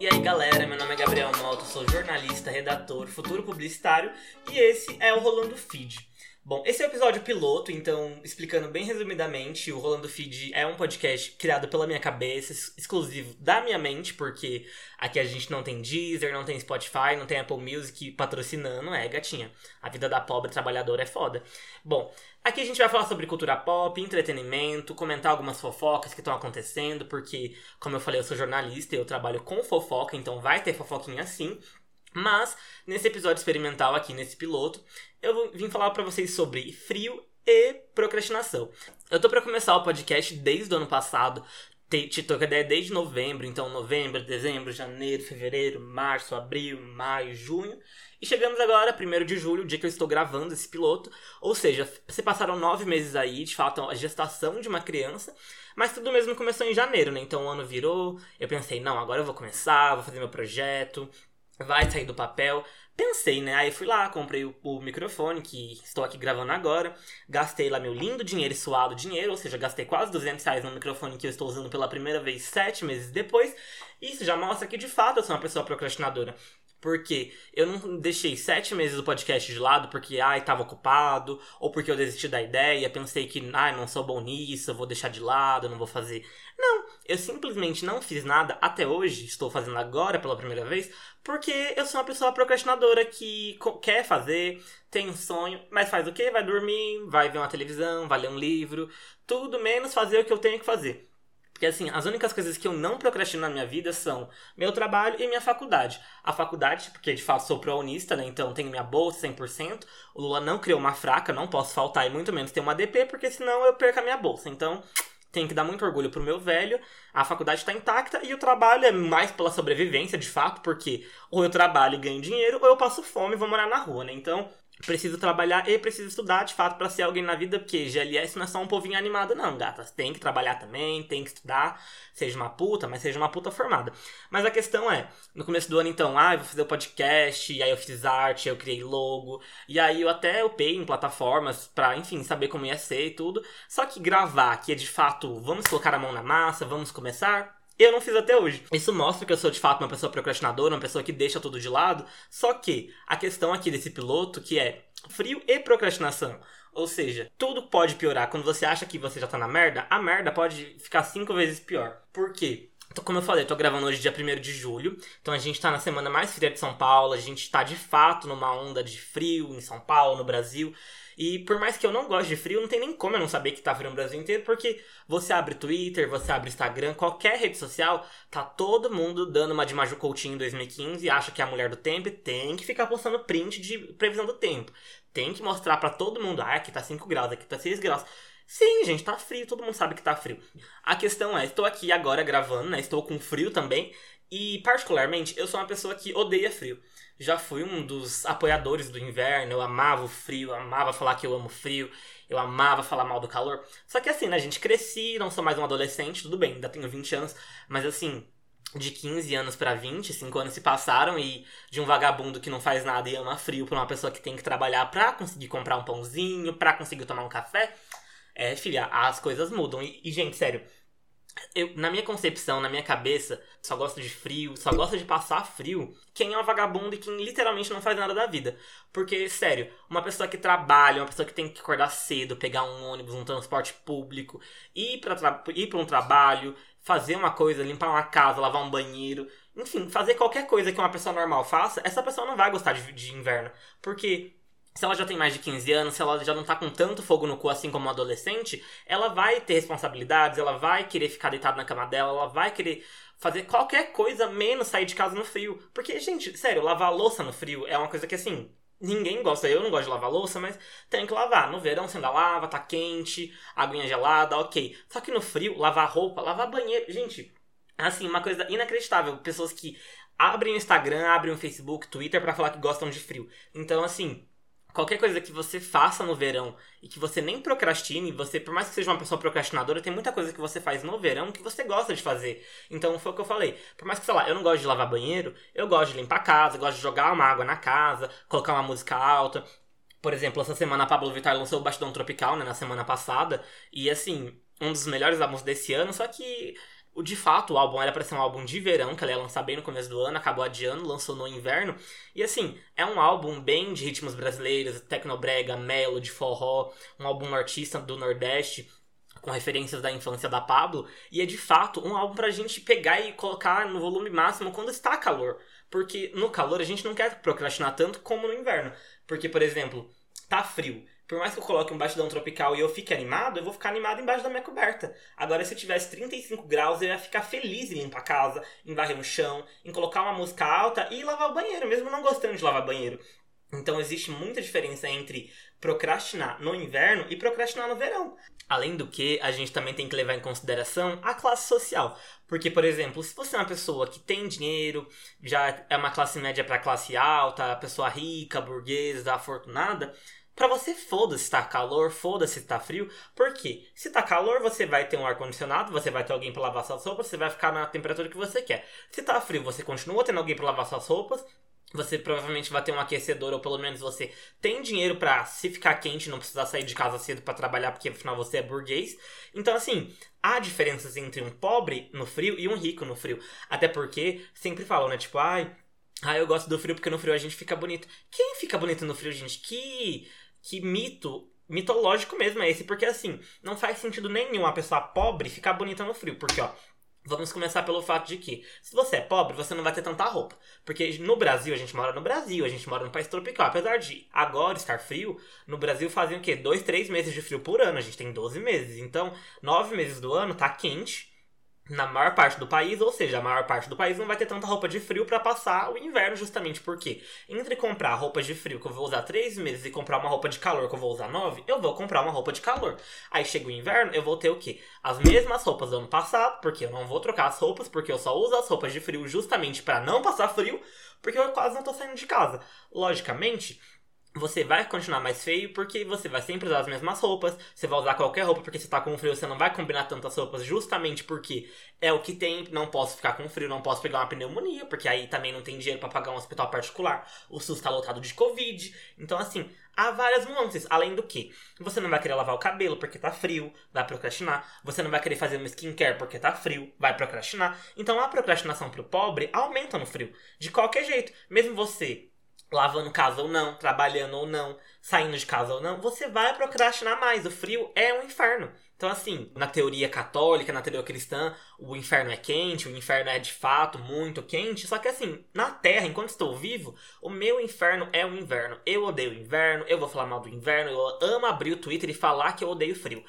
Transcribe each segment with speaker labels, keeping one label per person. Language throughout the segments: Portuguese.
Speaker 1: E aí galera, meu nome é Gabriel Mota, sou jornalista, redator, futuro publicitário e esse é o Rolando Feed. Bom, esse é o episódio piloto, então, explicando bem resumidamente, o Rolando Feed é um podcast criado pela minha cabeça, exclusivo da minha mente, porque aqui a gente não tem Deezer, não tem Spotify, não tem Apple Music patrocinando, é, gatinha. A vida da pobre trabalhadora é foda. Bom, aqui a gente vai falar sobre cultura pop, entretenimento, comentar algumas fofocas que estão acontecendo, porque, como eu falei, eu sou jornalista e eu trabalho com fofoca, então vai ter fofoquinha sim. Mas, nesse episódio experimental aqui, nesse piloto, eu vim falar para vocês sobre frio e procrastinação. Eu tô para começar o podcast desde o ano passado, te toco a ideia desde novembro, então novembro, dezembro, janeiro, fevereiro, março, abril, maio, junho. E chegamos agora, 1 de julho, o dia que eu estou gravando esse piloto. Ou seja, se passaram nove meses aí, de fato, a gestação de uma criança. Mas tudo mesmo começou em janeiro, né? Então o ano virou, eu pensei, não, agora eu vou começar, vou fazer meu projeto, vai sair do papel. Pensei, né? Aí fui lá, comprei o, o, microfone que estou aqui gravando agora. Gastei lá meu lindo dinheiro e suado dinheiro, ou seja, gastei quase 200 reais no microfone que eu estou usando pela primeira vez sete meses depois. Isso já mostra que de fato eu sou uma pessoa procrastinadora. Porque eu não deixei sete meses do podcast de lado porque, ai, tava ocupado, ou porque eu desisti da ideia, pensei que, ai, não sou bom nisso, vou deixar de lado, não vou fazer. Não, eu simplesmente não fiz nada até hoje, estou fazendo agora pela primeira vez, porque eu sou uma pessoa procrastinadora que quer fazer, tem um sonho, mas faz o quê? Vai dormir, vai ver uma televisão, vai ler um livro, tudo menos fazer o que eu tenho que fazer. Porque assim, as únicas coisas que eu não procrastino na minha vida são meu trabalho e minha faculdade. A faculdade, porque de fato sou prounista, né? Então tenho minha bolsa 100%. O Lula não criou uma fraca, não posso faltar e muito menos ter uma DP, porque senão eu perco a minha bolsa. Então, tenho que dar muito orgulho pro meu velho. A faculdade está intacta e o trabalho é mais pela sobrevivência, de fato, porque ou eu trabalho e ganho dinheiro, ou eu passo fome e vou morar na rua, né? Então, preciso trabalhar e preciso estudar de fato para ser alguém na vida, porque GLS não é só um povinho animado, não, gatas. Tem que trabalhar também, tem que estudar, seja uma puta, mas seja uma puta formada. Mas a questão é, no começo do ano, então, ah, eu vou fazer o podcast, e aí eu fiz arte, eu criei logo, e aí eu até upei em plataformas pra, enfim, saber como ia ser e tudo. Só que gravar, que é de fato, vamos colocar a mão na massa, vamos começar, eu não fiz até hoje. Isso mostra que eu sou de fato uma pessoa procrastinadora, uma pessoa que deixa tudo de lado. Só que a questão aqui desse piloto que é frio e procrastinação. Ou seja, tudo pode piorar. Quando você acha que você já tá na merda, a merda pode ficar cinco vezes pior. Por quê? Como eu falei, eu tô gravando hoje dia 1 de julho. Então a gente tá na semana mais fria de São Paulo. A gente tá de fato numa onda de frio em São Paulo, no Brasil. E por mais que eu não goste de frio, não tem nem como eu não saber que tá frio no Brasil inteiro, porque você abre Twitter, você abre Instagram, qualquer rede social, tá todo mundo dando uma de Maju Coutinho em 2015, acha que é a mulher do tempo e tem que ficar postando print de previsão do tempo. Tem que mostrar para todo mundo, ah, aqui tá 5 graus, aqui tá 6 graus. Sim, gente, tá frio, todo mundo sabe que tá frio. A questão é, estou aqui agora gravando, né? Estou com frio também. E, particularmente, eu sou uma pessoa que odeia frio já fui um dos apoiadores do inverno, eu amava o frio, eu amava falar que eu amo frio, eu amava falar mal do calor. Só que assim, né, gente, cresci, não sou mais um adolescente, tudo bem, ainda tenho 20 anos, mas assim, de 15 anos para 20, 5 anos se passaram e de um vagabundo que não faz nada e ama frio pra uma pessoa que tem que trabalhar pra conseguir comprar um pãozinho, pra conseguir tomar um café, é, filha, as coisas mudam. E, e gente, sério, eu, na minha concepção, na minha cabeça, só gosta de frio, só gosta de passar frio quem é um vagabundo e quem literalmente não faz nada da vida. Porque, sério, uma pessoa que trabalha, uma pessoa que tem que acordar cedo, pegar um ônibus, um transporte público, ir para ir pra um trabalho, fazer uma coisa, limpar uma casa, lavar um banheiro, enfim, fazer qualquer coisa que uma pessoa normal faça, essa pessoa não vai gostar de, de inverno. Porque se ela já tem mais de 15 anos, se ela já não tá com tanto fogo no cu assim como uma adolescente, ela vai ter responsabilidades, ela vai querer ficar deitada na cama dela, ela vai querer fazer qualquer coisa menos sair de casa no frio. Porque, gente, sério, lavar louça no frio é uma coisa que assim. Ninguém gosta, eu não gosto de lavar louça, mas tem que lavar. No verão você ainda lava, tá quente, aguinha gelada, ok. Só que no frio, lavar roupa, lavar banheiro. Gente, assim, uma coisa inacreditável. Pessoas que abrem o Instagram, abrem o Facebook, Twitter para falar que gostam de frio. Então, assim, qualquer coisa que você faça no verão e que você nem procrastine, você, por mais que seja uma pessoa procrastinadora, tem muita coisa que você faz no verão que você gosta de fazer. Então foi o que eu falei. Por mais que, sei lá, eu não gosto de lavar banheiro, eu gosto de limpar a casa, gosto de jogar uma água na casa, colocar uma música alta. Por exemplo, essa semana a Pablo Vittar lançou o Bastidão Tropical, né, na semana passada, e assim, um dos melhores álbuns desse ano, só que o de fato, o álbum era para ser um álbum de verão, que ela ia lançar bem no começo do ano, acabou adiando, lançou no inverno. E assim, é um álbum bem de ritmos brasileiros, tecnobrega, melody, forró, um álbum artista do Nordeste com referências da infância da Pablo, e é de fato um álbum pra gente pegar e colocar no volume máximo quando está calor. Porque no calor a gente não quer procrastinar tanto como no inverno. Porque, por exemplo, tá frio. Por mais que eu coloque um batidão tropical e eu fique animado, eu vou ficar animado embaixo da minha coberta. Agora, se eu tivesse 35 graus, eu ia ficar feliz em limpar a casa, em varrer o chão, em colocar uma música alta e lavar o banheiro, mesmo não gostando de lavar banheiro. Então existe muita diferença entre procrastinar no inverno e procrastinar no verão. Além do que, a gente também tem que levar em consideração a classe social. Porque, por exemplo, se você é uma pessoa que tem dinheiro, já é uma classe média para classe alta, pessoa rica, burguesa, afortunada, para você foda-se se tá calor, foda-se se tá frio. Porque se tá calor, você vai ter um ar-condicionado, você vai ter alguém para lavar suas roupas, você vai ficar na temperatura que você quer. Se tá frio, você continua tendo alguém para lavar suas roupas, você provavelmente vai ter um aquecedor, ou pelo menos você tem dinheiro para se ficar quente, não precisar sair de casa cedo para trabalhar, porque afinal você é burguês. Então, assim, há diferenças entre um pobre no frio e um rico no frio. Até porque sempre falam, né? Tipo, ai, ah, eu gosto do frio porque no frio a gente fica bonito. Quem fica bonito no frio, gente? Que, que mito mitológico mesmo é esse, porque assim, não faz sentido nenhum a pessoa pobre ficar bonita no frio, porque ó, Vamos começar pelo fato de que, se você é pobre, você não vai ter tanta roupa. Porque no Brasil, a gente mora no Brasil, a gente mora num país tropical. Apesar de agora estar frio, no Brasil fazem o quê? Dois, três meses de frio por ano. A gente tem 12 meses. Então, nove meses do ano tá quente na maior parte do país, ou seja, a maior parte do país não vai ter tanta roupa de frio para passar o inverno, justamente porque entre comprar roupas de frio que eu vou usar três meses e comprar uma roupa de calor que eu vou usar nove, eu vou comprar uma roupa de calor. Aí chega o inverno, eu vou ter o quê? As mesmas roupas do ano passado, porque eu não vou trocar as roupas, porque eu só uso as roupas de frio justamente para não passar frio, porque eu quase não tô saindo de casa. Logicamente, você vai continuar mais feio porque você vai sempre usar as mesmas roupas, você vai usar qualquer roupa porque você tá com frio, você não vai combinar tantas roupas justamente porque é o que tem, não posso ficar com frio, não posso pegar uma pneumonia, porque aí também não tem dinheiro para pagar um hospital particular, o SUS tá lotado de Covid. Então assim, há várias nuances, além do que você não vai querer lavar o cabelo porque tá frio, vai procrastinar, você não vai querer fazer uma skincare porque tá frio, vai procrastinar. Então a procrastinação pro pobre aumenta no frio, de qualquer jeito, mesmo você lavando casa ou não, trabalhando ou não, saindo de casa ou não, você vai procrastinar mais. O frio é um inferno. Então, assim, na teoria católica, na teoria cristã, o inferno é quente, o inferno é de fato muito quente. Só que, assim, na Terra, enquanto estou vivo, o meu inferno é o inverno. Eu odeio o inverno, eu vou falar mal do inverno, eu amo abrir o Twitter e falar que eu odeio frio.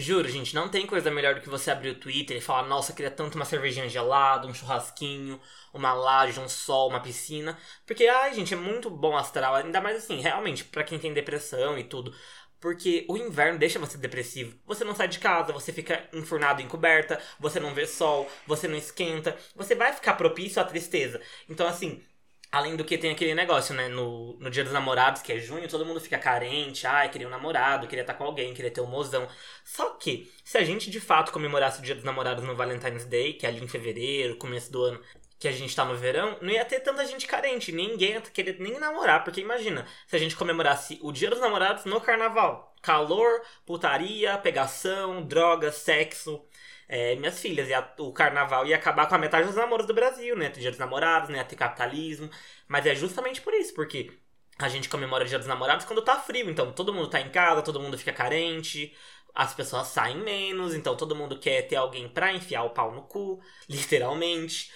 Speaker 1: Juro, gente, não tem coisa melhor do que você abrir o Twitter e falar: Nossa, queria tanto uma cervejinha gelada, um churrasquinho, uma laje, um sol, uma piscina. Porque, ai, gente, é muito bom astral. Ainda mais assim, realmente, para quem tem depressão e tudo. Porque o inverno deixa você depressivo. Você não sai de casa, você fica enfurnado em coberta, você não vê sol, você não esquenta, você vai ficar propício à tristeza. Então, assim, Além do que tem aquele negócio, né? No, no dia dos namorados, que é junho, todo mundo fica carente. Ai, queria um namorado, queria estar com alguém, queria ter um mozão. Só que, se a gente de fato comemorasse o dia dos namorados no Valentine's Day, que é ali em fevereiro, começo do ano, que a gente tá no verão, não ia ter tanta gente carente. Ninguém ia querer nem namorar. Porque imagina, se a gente comemorasse o dia dos namorados no carnaval. Calor, putaria, pegação, droga, sexo é, minhas filhas. E o carnaval ia acabar com a metade dos namoros do Brasil, né? Tem dia dos namorados, né? Ter capitalismo. Mas é justamente por isso, porque a gente comemora o dia dos namorados quando tá frio. Então todo mundo tá em casa, todo mundo fica carente. As pessoas saem menos, então todo mundo quer ter alguém pra enfiar o pau no cu, literalmente.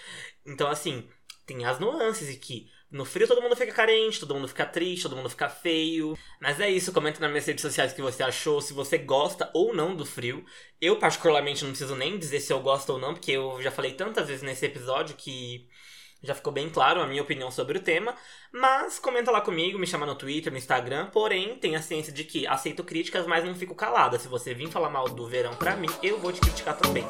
Speaker 1: Então, assim, tem as nuances e que no frio todo mundo fica carente, todo mundo fica triste, todo mundo fica feio. Mas é isso, comenta nas minhas redes sociais o que você achou, se você gosta ou não do frio. Eu, particularmente, não preciso nem dizer se eu gosto ou não, porque eu já falei tantas vezes nesse episódio que já ficou bem claro a minha opinião sobre o tema. Mas comenta lá comigo, me chama no Twitter, no Instagram. Porém, tenha ciência de que aceito críticas, mas não fico calada. Se você vir falar mal do verão pra mim, eu vou te criticar também.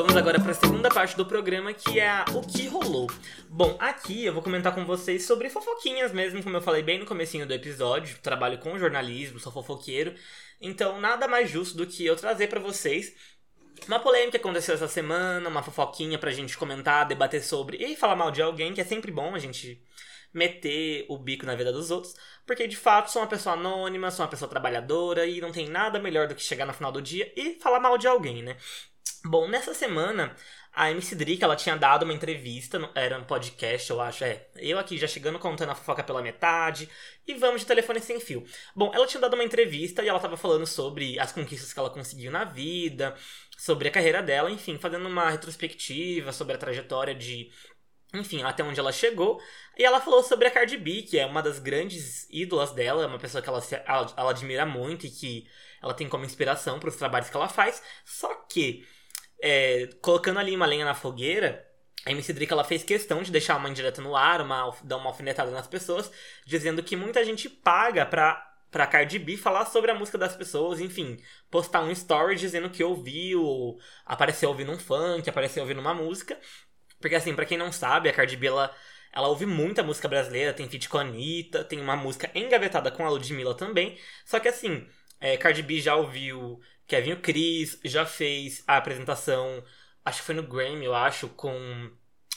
Speaker 1: Vamos agora para a segunda parte do programa, que é a, o que rolou. Bom, aqui eu vou comentar com vocês sobre fofoquinhas mesmo, como eu falei bem no comecinho do episódio. Trabalho com jornalismo, sou fofoqueiro. Então, nada mais justo do que eu trazer para vocês uma polêmica que aconteceu essa semana, uma fofoquinha pra gente comentar, debater sobre e falar mal de alguém, que é sempre bom a gente meter o bico na vida dos outros, porque de fato sou uma pessoa anônima, sou uma pessoa trabalhadora e não tem nada melhor do que chegar no final do dia e falar mal de alguém, né? Bom, nessa semana a MC Drica, ela tinha dado uma entrevista, era um podcast, eu acho, é. Eu aqui já chegando contando a fofoca pela metade, e vamos de telefone sem fio. Bom, ela tinha dado uma entrevista e ela tava falando sobre as conquistas que ela conseguiu na vida, sobre a carreira dela, enfim, fazendo uma retrospectiva sobre a trajetória de enfim, até onde ela chegou. E ela falou sobre a Cardi B, que é uma das grandes ídolas dela, uma pessoa que ela, ela, ela admira muito e que ela tem como inspiração para os trabalhos que ela faz. Só que é, colocando ali uma lenha na fogueira, a MC Drica ela fez questão de deixar uma indireta no ar, uma, dar uma alfinetada nas pessoas, dizendo que muita gente paga pra, pra Cardi B falar sobre a música das pessoas, enfim, postar um story dizendo que ouviu, apareceu ouvindo um funk, apareceu ouvindo uma música. Porque assim, para quem não sabe, a Cardi B ela, ela ouve muita música brasileira, tem feat com a Anitta, tem uma música engavetada com a Ludmilla também. Só que assim, é, Cardi B já ouviu Kevin o Chris, já fez a apresentação, acho que foi no Grammy, eu acho, com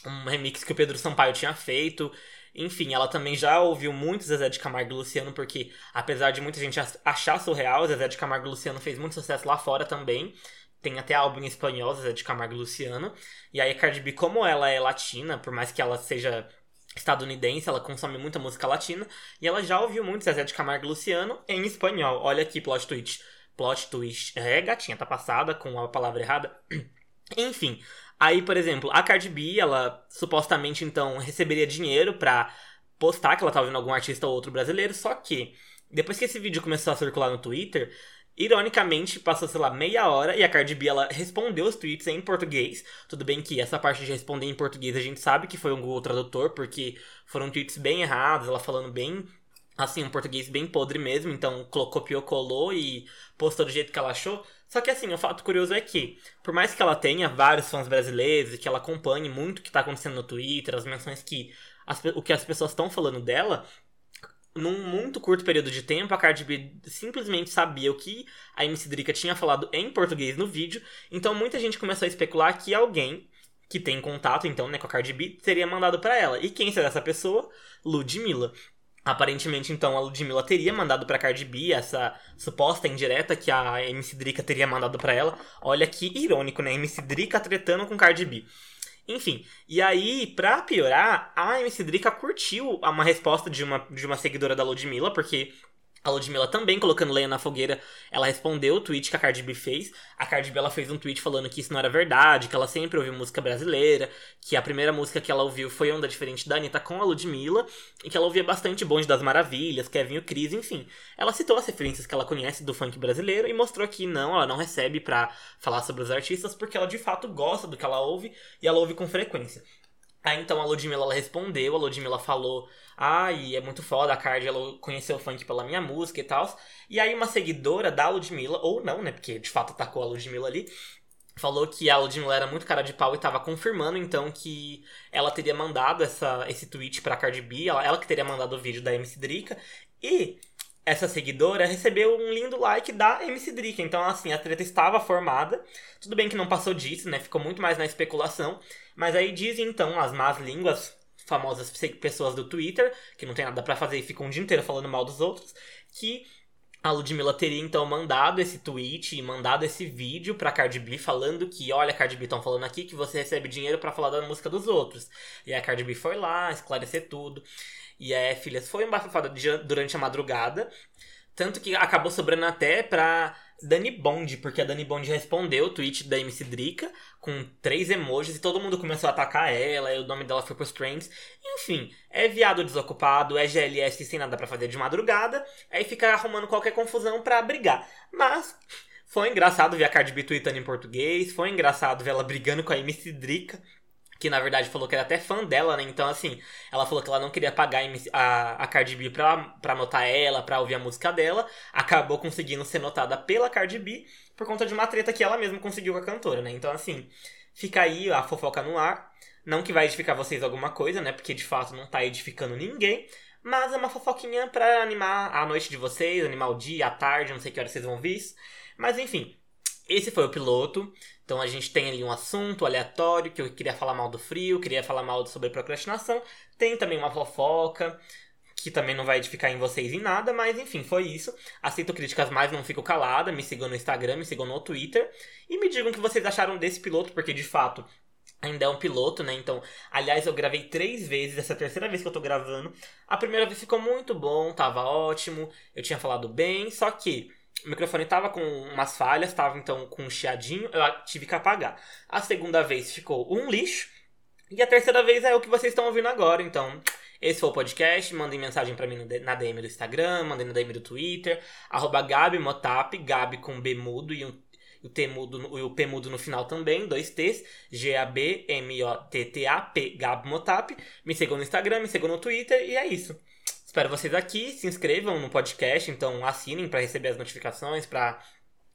Speaker 1: um remix que o Pedro Sampaio tinha feito. Enfim, ela também já ouviu muito Zezé de Camargo e Luciano, porque apesar de muita gente achar surreal, Zezé de Camargo e Luciano fez muito sucesso lá fora também. Tem até álbum em espanhol, Zezé de Camargo e Luciano. E aí a Cardi B, como ela é latina, por mais que ela seja estadunidense, ela consome muita música latina, e ela já ouviu muito Zezé de Camargo e Luciano em espanhol. Olha aqui, plot twist plot twist. É, gatinha, tá passada com a palavra errada. Enfim, aí, por exemplo, a Cardi B, ela supostamente então receberia dinheiro pra postar que ela tava vendo algum artista ou outro brasileiro, só que depois que esse vídeo começou a circular no Twitter, Ironicamente, passou, sei lá, meia hora e a Cardi B ela respondeu os tweets em português. Tudo bem que essa parte de responder em português a gente sabe que foi um Google Tradutor, porque foram tweets bem errados, ela falando bem assim, um português bem podre mesmo, então copiou, colou e postou do jeito que ela achou. Só que assim, o fato curioso é que, por mais que ela tenha vários fãs brasileiros e que ela acompanhe muito o que está acontecendo no Twitter, as menções que as, o que as pessoas estão falando dela, num muito curto período de tempo, a Cardi B simplesmente sabia o que a MC Drica tinha falado em português no vídeo, então muita gente começou a especular que alguém que tem contato, então, né, com a Cardi B, teria mandado para ela. E quem será essa pessoa? Ludmilla. Aparentemente, então, a Ludmilla teria mandado pra Cardi B essa suposta indireta que a MC Drica teria mandado para ela. Olha que irônico, né? MC Drica tretando com Cardi B. Enfim, e aí, pra piorar, a MC Drica curtiu uma resposta de uma, de uma seguidora da Ludmilla, porque a Ludmilla também colocando lenha na fogueira, ela respondeu o tweet que a Cardi B fez. A Cardi B ela fez um tweet falando que isso não era verdade, que ela sempre ouviu música brasileira, que a primeira música que ela ouviu foi Onda Diferente da Anitta com a Ludmilla, e que ela ouvia bastante Bonde das Maravilhas, Kevin o Cris, enfim. Ela citou as referências que ela conhece do funk brasileiro e mostrou que não, ela não recebe pra falar sobre os artistas, porque ela de fato gosta do que ela ouve e ela ouve com frequência. Aí então a Ludmilla ela respondeu, a Ludmilla falou ah, e é muito foda, a Cardi ela conheceu o funk pela minha música e tal. E aí uma seguidora da Ludmilla, ou não, né, porque de fato atacou a Ludmilla ali, falou que a Ludmilla era muito cara de pau e tava confirmando então que ela teria mandado essa, esse tweet pra Cardi B, ela, ela que teria mandado o vídeo da MC Drica. E essa seguidora recebeu um lindo like da MC Drica. Então, assim, a treta estava formada. Tudo bem que não passou disso, né? Ficou muito mais na especulação. Mas aí dizem, então, as más línguas famosas pessoas do Twitter, que não tem nada para fazer e ficam o dia inteiro falando mal dos outros, que a Ludmilla teria então mandado esse tweet e mandado esse vídeo pra Cardi B falando que, olha, Cardi B estão falando aqui que você recebe dinheiro para falar da música dos outros. E a Cardi B foi lá esclarecer tudo. E é, filhas, foi um bafafada durante a madrugada. Tanto que acabou sobrando até pra Dani Bond, porque a Dani Bond respondeu o tweet da MC Drica com três emojis e todo mundo começou a atacar ela, e o nome dela foi pros trends. Enfim, é viado desocupado, é GLS sem nada para fazer de madrugada, aí fica arrumando qualquer confusão para brigar. Mas foi engraçado ver a Cardi B tweetando em português, foi engraçado ver ela brigando com a MC Drica, que na verdade falou que era até fã dela, né? Então, assim, ela falou que ela não queria pagar a, a Cardi B pra, pra notar ela, pra ouvir a música dela. Acabou conseguindo ser notada pela Cardi B por conta de uma treta que ela mesma conseguiu com a cantora, né? Então, assim, fica aí a fofoca no ar. Não que vai edificar vocês alguma coisa, né? Porque de fato não tá edificando ninguém. Mas é uma fofoquinha pra animar a noite de vocês, animar o dia, a tarde, não sei que hora vocês vão ver isso. Mas enfim, esse foi o piloto. Então a gente tem ali um assunto aleatório que eu queria falar mal do frio, queria falar mal sobre procrastinação. Tem também uma fofoca que também não vai edificar em vocês em nada, mas enfim, foi isso. Aceito críticas, mas não fico calada. Me sigam no Instagram, me sigam no Twitter e me digam o que vocês acharam desse piloto, porque de fato ainda é um piloto, né? Então, aliás, eu gravei três vezes, essa é a terceira vez que eu tô gravando. A primeira vez ficou muito bom, tava ótimo, eu tinha falado bem, só que o microfone tava com umas falhas, tava então com um chiadinho, eu tive que apagar. A segunda vez ficou um lixo, e a terceira vez é o que vocês estão ouvindo agora, então. Esse foi o podcast. Mandem mensagem para mim na DM do Instagram, mandem na DM do Twitter, arroba Gabi Motap, Gabi com B mudo e um o T mudo, o P mudo no final também, dois T's, G-A-B-M-O-T-T-A-P, Gab Motap. Me sigam no Instagram, me sigam no Twitter e é isso. Espero vocês aqui, se inscrevam no podcast, então assinem para receber as notificações, para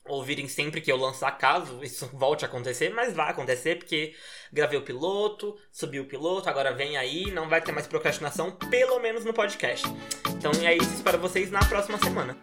Speaker 1: ouvirem sempre que eu lançar, caso isso volte a acontecer, mas vai acontecer porque gravei o piloto, subi o piloto, agora vem aí, não vai ter mais procrastinação, pelo menos no podcast. Então é isso, espero vocês na próxima semana.